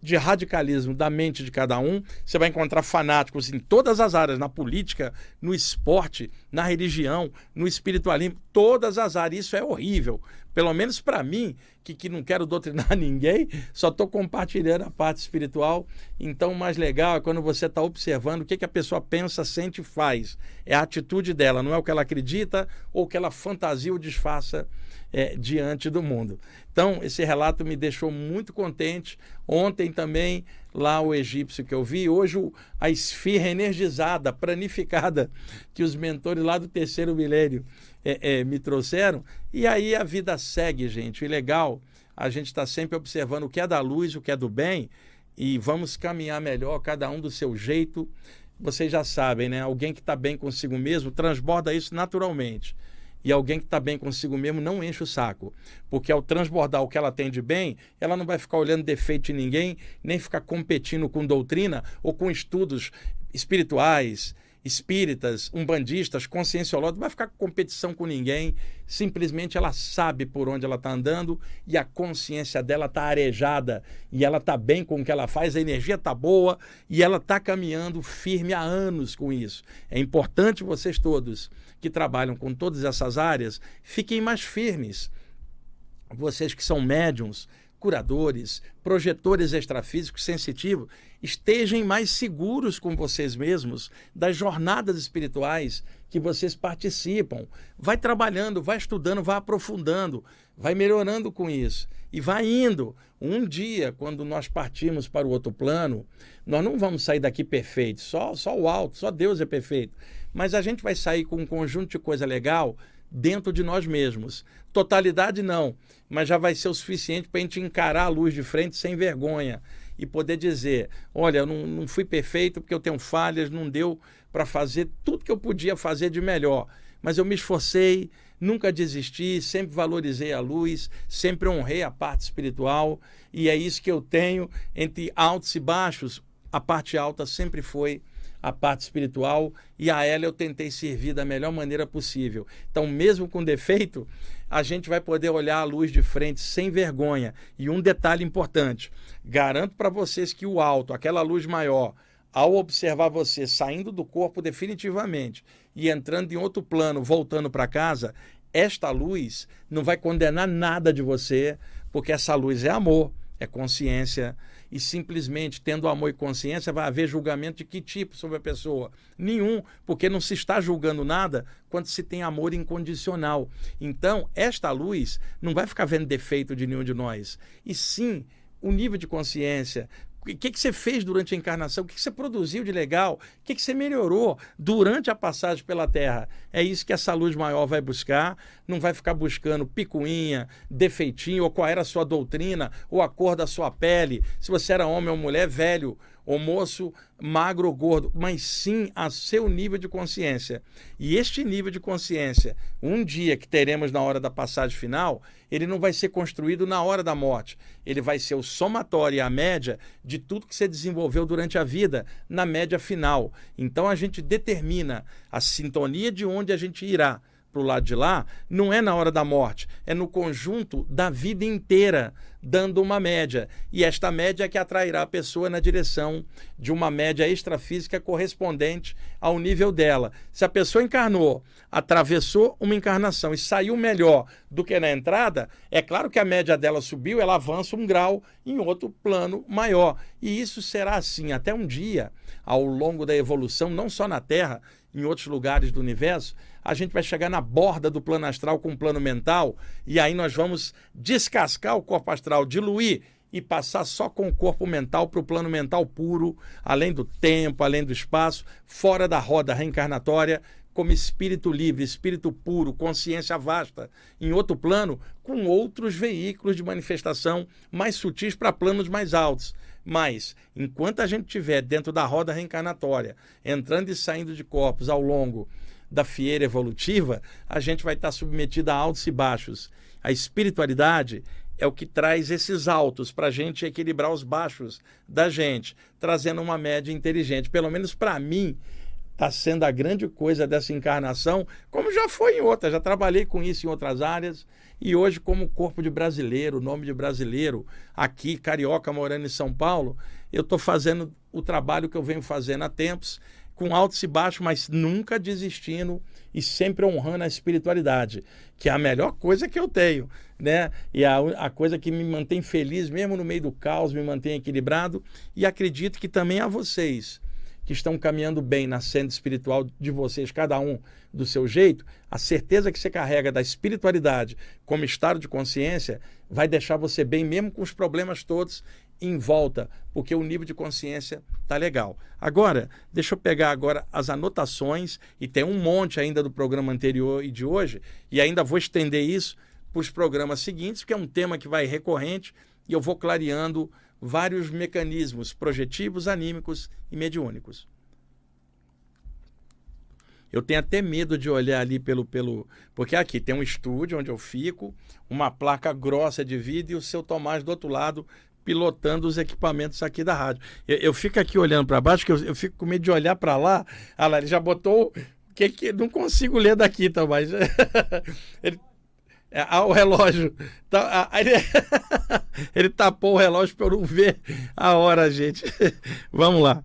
S1: de radicalismo da mente de cada um. Você vai encontrar fanáticos em todas as áreas, na política, no esporte, na religião, no espiritualismo, todas as áreas. Isso é horrível. Pelo menos para mim, que, que não quero doutrinar ninguém, só estou compartilhando a parte espiritual. Então, o mais legal é quando você está observando o que, que a pessoa pensa, sente e faz. É a atitude dela, não é o que ela acredita ou o que ela fantasia ou disfarça é, diante do mundo. Então, esse relato me deixou muito contente. Ontem também, lá o egípcio que eu vi, hoje a esfirra energizada, planificada, que os mentores lá do terceiro milênio é, é, me trouxeram. E aí a vida segue, gente. E legal, a gente está sempre observando o que é da luz, o que é do bem, e vamos caminhar melhor, cada um do seu jeito. Vocês já sabem, né? Alguém que está bem consigo mesmo transborda isso naturalmente. E alguém que está bem consigo mesmo não enche o saco. Porque ao transbordar o que ela tem de bem, ela não vai ficar olhando defeito de ninguém, nem ficar competindo com doutrina ou com estudos espirituais, espíritas, umbandistas, conscienciológicos, não vai ficar com competição com ninguém. Simplesmente ela sabe por onde ela está andando e a consciência dela está arejada e ela está bem com o que ela faz, a energia está boa e ela está caminhando firme há anos com isso. É importante vocês todos que trabalham com todas essas áreas, fiquem mais firmes. Vocês que são médiums, curadores, projetores extrafísicos sensitivos, estejam mais seguros com vocês mesmos das jornadas espirituais que vocês participam. Vai trabalhando, vai estudando, vai aprofundando, vai melhorando com isso e vai indo. Um dia, quando nós partirmos para o outro plano, nós não vamos sair daqui perfeitos, só, só o alto, só Deus é perfeito mas a gente vai sair com um conjunto de coisa legal dentro de nós mesmos. Totalidade não, mas já vai ser o suficiente para a gente encarar a luz de frente sem vergonha e poder dizer: olha, eu não, não fui perfeito porque eu tenho falhas, não deu para fazer tudo que eu podia fazer de melhor, mas eu me esforcei, nunca desisti, sempre valorizei a luz, sempre honrei a parte espiritual e é isso que eu tenho entre altos e baixos. A parte alta sempre foi a parte espiritual e a ela eu tentei servir da melhor maneira possível. Então, mesmo com defeito, a gente vai poder olhar a luz de frente sem vergonha. E um detalhe importante: garanto para vocês que o alto, aquela luz maior, ao observar você saindo do corpo definitivamente e entrando em outro plano, voltando para casa, esta luz não vai condenar nada de você, porque essa luz é amor, é consciência, e simplesmente tendo amor e consciência vai haver julgamento de que tipo sobre a pessoa? Nenhum, porque não se está julgando nada quando se tem amor incondicional. Então, esta luz não vai ficar vendo defeito de nenhum de nós, e sim o nível de consciência, o que, que você fez durante a encarnação, o que, que você produziu de legal, o que, que você melhorou durante a passagem pela Terra. É isso que essa luz maior vai buscar, não vai ficar buscando picuinha, defeitinho, ou qual era a sua doutrina, ou a cor da sua pele, se você era homem ou mulher, velho ou moço, magro ou gordo, mas sim a seu nível de consciência. E este nível de consciência, um dia que teremos na hora da passagem final, ele não vai ser construído na hora da morte. Ele vai ser o somatório e a média de tudo que você desenvolveu durante a vida, na média final. Então a gente determina a sintonia de onde a gente irá para o lado de lá, não é na hora da morte, é no conjunto da vida inteira, dando uma média. E esta média é que atrairá a pessoa na direção de uma média extrafísica correspondente ao nível dela. Se a pessoa encarnou, atravessou uma encarnação e saiu melhor do que na entrada, é claro que a média dela subiu, ela avança um grau em outro plano maior. E isso será assim até um dia, ao longo da evolução, não só na Terra, em outros lugares do universo, a gente vai chegar na borda do plano astral com o plano mental, e aí nós vamos descascar o corpo astral, diluir e passar só com o corpo mental para o plano mental puro, além do tempo, além do espaço, fora da roda reencarnatória, como espírito livre, espírito puro, consciência vasta, em outro plano, com outros veículos de manifestação mais sutis para planos mais altos. Mas, enquanto a gente estiver dentro da roda reencarnatória, entrando e saindo de corpos ao longo da fieira evolutiva, a gente vai estar submetido a altos e baixos. A espiritualidade é o que traz esses altos para a gente equilibrar os baixos da gente, trazendo uma média inteligente. Pelo menos para mim, está sendo a grande coisa dessa encarnação, como já foi em outras, já trabalhei com isso em outras áreas, e hoje, como corpo de brasileiro, nome de brasileiro, aqui, carioca, morando em São Paulo, eu estou fazendo o trabalho que eu venho fazendo há tempos, com altos e baixos, mas nunca desistindo e sempre honrando a espiritualidade, que é a melhor coisa que eu tenho, né? E a, a coisa que me mantém feliz, mesmo no meio do caos, me mantém equilibrado, e acredito que também a vocês que estão caminhando bem na senda espiritual de vocês, cada um do seu jeito, a certeza que você carrega da espiritualidade como estado de consciência vai deixar você bem, mesmo com os problemas todos em volta, porque o nível de consciência tá legal. Agora, deixa eu pegar agora as anotações e tem um monte ainda do programa anterior e de hoje, e ainda vou estender isso para os programas seguintes, porque é um tema que vai recorrente e eu vou clareando vários mecanismos projetivos, anímicos e mediúnicos. Eu tenho até medo de olhar ali pelo. pelo porque aqui tem um estúdio onde eu fico, uma placa grossa de vídeo e o seu Tomás do outro lado pilotando os equipamentos aqui da rádio. Eu, eu fico aqui olhando para baixo, que eu, eu, fico com medo de olhar para lá. Ah lá, ele já botou. Que, que não consigo ler daqui, Tomás. ele é, ah, o relógio. Tá, ah, ele, ele tapou o relógio para eu não ver a hora, gente. Vamos lá.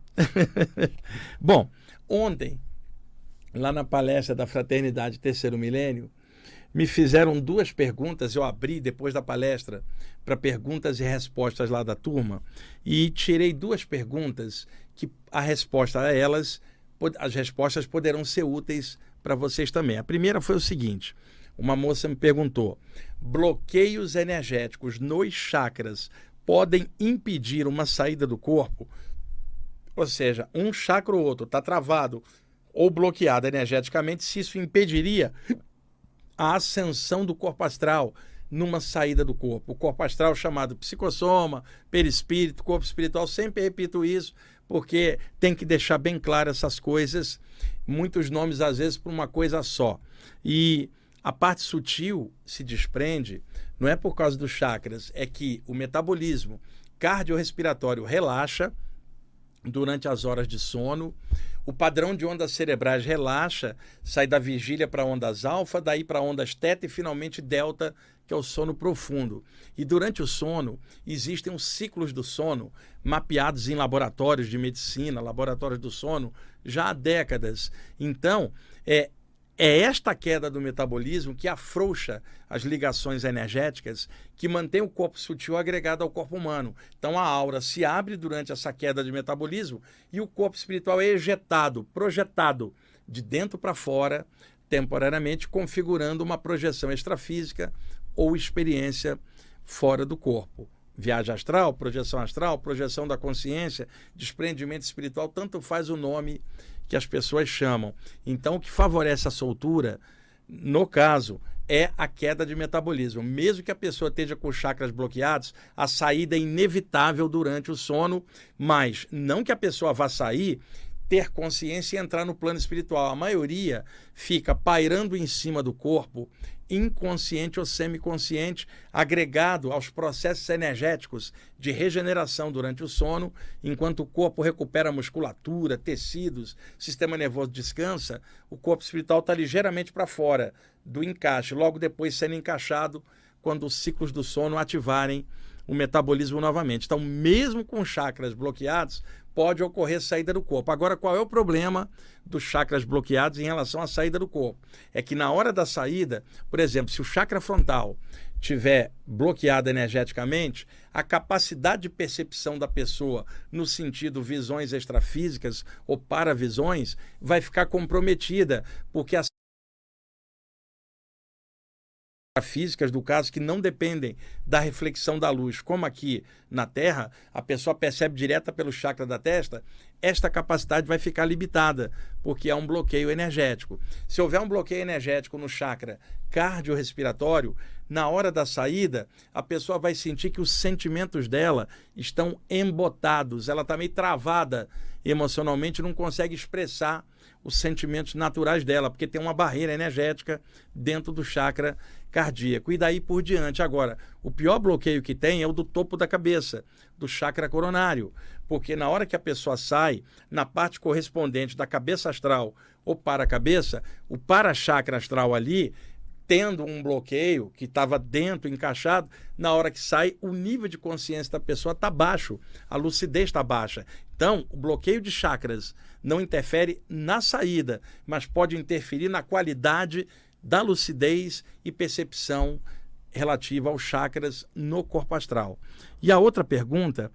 S1: Bom, ontem, lá na palestra da Fraternidade Terceiro Milênio, me fizeram duas perguntas. Eu abri depois da palestra para perguntas e respostas lá da turma e tirei duas perguntas que a resposta a elas, as respostas poderão ser úteis para vocês também. A primeira foi o seguinte: uma moça me perguntou: bloqueios energéticos nos chakras podem impedir uma saída do corpo? Ou seja, um chakra ou outro está travado ou bloqueado energeticamente, se isso impediria a ascensão do corpo astral numa saída do corpo. O corpo astral chamado psicossoma, perispírito, corpo espiritual, sempre repito isso, porque tem que deixar bem claro essas coisas, muitos nomes às vezes para uma coisa só. E a parte sutil se desprende, não é por causa dos chakras, é que o metabolismo cardiorrespiratório relaxa durante as horas de sono, o padrão de ondas cerebrais relaxa, sai da vigília para ondas alfa, daí para ondas teta e finalmente delta, que é o sono profundo. E durante o sono, existem os ciclos do sono mapeados em laboratórios de medicina, laboratórios do sono, já há décadas. Então, é, é esta queda do metabolismo que afrouxa as ligações energéticas que mantém o corpo sutil agregado ao corpo humano. Então a aura se abre durante essa queda de metabolismo e o corpo espiritual é ejetado, projetado de dentro para fora, temporariamente configurando uma projeção extrafísica ou experiência fora do corpo. Viagem astral, projeção astral, projeção da consciência, desprendimento espiritual, tanto faz o nome que as pessoas chamam. Então, o que favorece a soltura, no caso, é a queda de metabolismo. Mesmo que a pessoa esteja com os chakras bloqueados, a saída é inevitável durante o sono, mas não que a pessoa vá sair ter consciência e entrar no plano espiritual. A maioria fica pairando em cima do corpo, inconsciente ou semiconsciente, agregado aos processos energéticos de regeneração durante o sono, enquanto o corpo recupera musculatura, tecidos, sistema nervoso descansa, o corpo espiritual está ligeiramente para fora do encaixe, logo depois sendo encaixado quando os ciclos do sono ativarem o metabolismo novamente. Então, mesmo com chakras bloqueados, pode ocorrer saída do corpo. Agora, qual é o problema dos chakras bloqueados em relação à saída do corpo? É que na hora da saída, por exemplo, se o chakra frontal tiver bloqueado energeticamente, a capacidade de percepção da pessoa no sentido visões extrafísicas ou paravisões vai ficar comprometida, porque a físicas do caso que não dependem da reflexão da luz, como aqui na Terra, a pessoa percebe direta pelo chakra da testa, esta capacidade vai ficar limitada, porque há um bloqueio energético. Se houver um bloqueio energético no chakra cardiorrespiratório, na hora da saída, a pessoa vai sentir que os sentimentos dela estão embotados, ela está meio travada emocionalmente, não consegue expressar os sentimentos naturais dela, porque tem uma barreira energética dentro do chakra cardíaco. E daí por diante. Agora, o pior bloqueio que tem é o do topo da cabeça, do chakra coronário. Porque na hora que a pessoa sai, na parte correspondente da cabeça astral ou para a cabeça, o para-chakra astral ali tendo um bloqueio que estava dentro, encaixado, na hora que sai, o nível de consciência da pessoa está baixo, a lucidez está baixa. Então, o bloqueio de chakras não interfere na saída, mas pode interferir na qualidade da lucidez e percepção relativa aos chakras no corpo astral. E a outra pergunta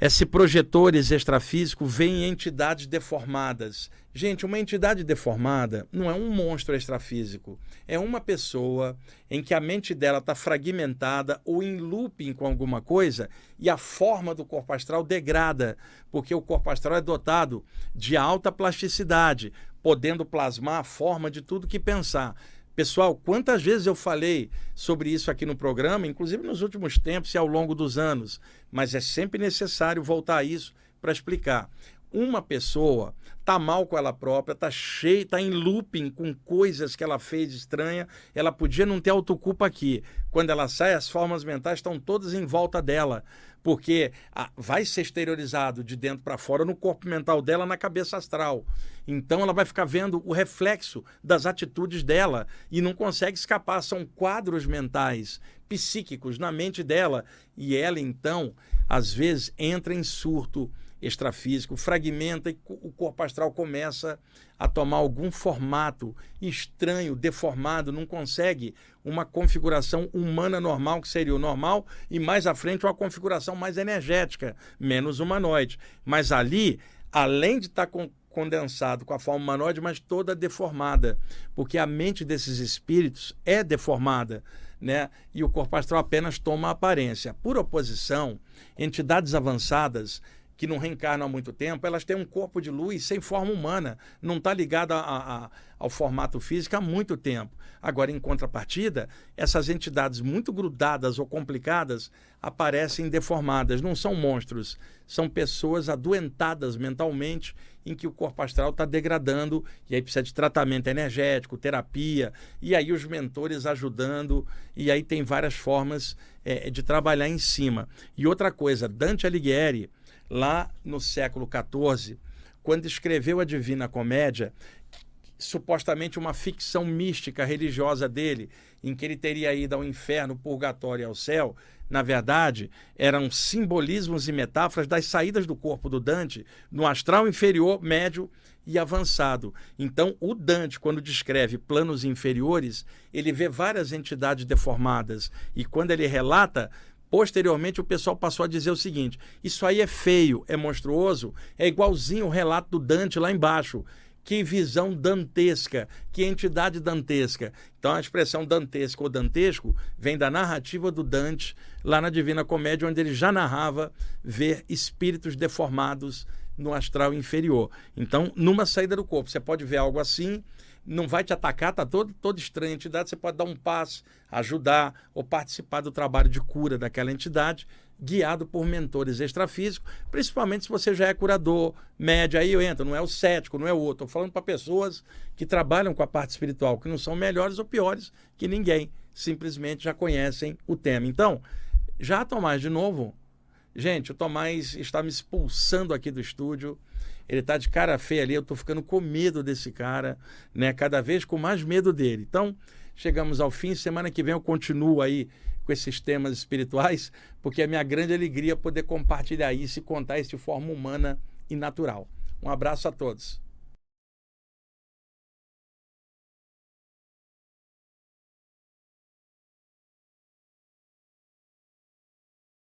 S1: é se projetores extrafísicos veem entidades deformadas. Gente, uma entidade deformada não é um monstro extrafísico. É uma pessoa em que a mente dela está fragmentada ou em looping com alguma coisa e a forma do corpo astral degrada, porque o corpo astral é dotado de alta plasticidade, podendo plasmar a forma de tudo que pensar. Pessoal, quantas vezes eu falei sobre isso aqui no programa, inclusive nos últimos tempos e ao longo dos anos, mas é sempre necessário voltar a isso para explicar. Uma pessoa tá mal com ela própria, tá cheia, tá em looping com coisas que ela fez estranha, ela podia não ter autoculpa aqui. Quando ela sai, as formas mentais estão todas em volta dela porque ah, vai ser exteriorizado de dentro para fora no corpo mental dela, na cabeça astral. Então ela vai ficar vendo o reflexo das atitudes dela e não consegue escapar. São quadros mentais, psíquicos na mente dela. E ela, então, às vezes entra em surto extrafísico, fragmenta e o corpo astral começa a tomar algum formato estranho, deformado, não consegue uma configuração humana normal, que seria o normal, e mais à frente uma configuração mais energética, menos humanoide. Mas ali, além de estar com condensado com a forma humanoide, mas toda deformada, porque a mente desses espíritos é deformada, né? E o corpo astral apenas toma a aparência. Por oposição, entidades avançadas que não reencarnam há muito tempo, elas têm um corpo de luz sem forma humana, não está ligada ao formato físico há muito tempo. Agora, em contrapartida, essas entidades muito grudadas ou complicadas aparecem deformadas, não são monstros, são pessoas adoentadas mentalmente em que o corpo astral está degradando e aí precisa de tratamento energético, terapia, e aí os mentores ajudando, e aí tem várias formas é, de trabalhar em cima. E outra coisa, Dante Alighieri lá no século XIV, quando escreveu a Divina Comédia, supostamente uma ficção mística religiosa dele, em que ele teria ido ao inferno, purgatório e ao céu, na verdade, eram simbolismos e metáforas das saídas do corpo do Dante no astral inferior, médio e avançado. Então, o Dante, quando descreve planos inferiores, ele vê várias entidades deformadas e quando ele relata Posteriormente, o pessoal passou a dizer o seguinte: isso aí é feio, é monstruoso, é igualzinho o relato do Dante lá embaixo. Que visão dantesca, que entidade dantesca. Então, a expressão dantesco ou dantesco vem da narrativa do Dante, lá na Divina Comédia, onde ele já narrava ver espíritos deformados no astral inferior. Então, numa saída do corpo, você pode ver algo assim não vai te atacar, tá todo, todo estranho a entidade, você pode dar um passo, ajudar ou participar do trabalho de cura daquela entidade, guiado por mentores extrafísicos, principalmente se você já é curador, médio, aí eu entro, não é o cético, não é o outro. Estou falando para pessoas que trabalham com a parte espiritual, que não são melhores ou piores que ninguém, simplesmente já conhecem o tema. Então, já Tomás, de novo, gente, o Tomás está me expulsando aqui do estúdio ele está de cara feia ali, eu estou ficando com medo desse cara, né? Cada vez com mais medo dele. Então, chegamos ao fim. Semana que vem eu continuo aí com esses temas espirituais, porque é minha grande alegria poder compartilhar isso e contar isso de forma humana e natural. Um abraço a todos.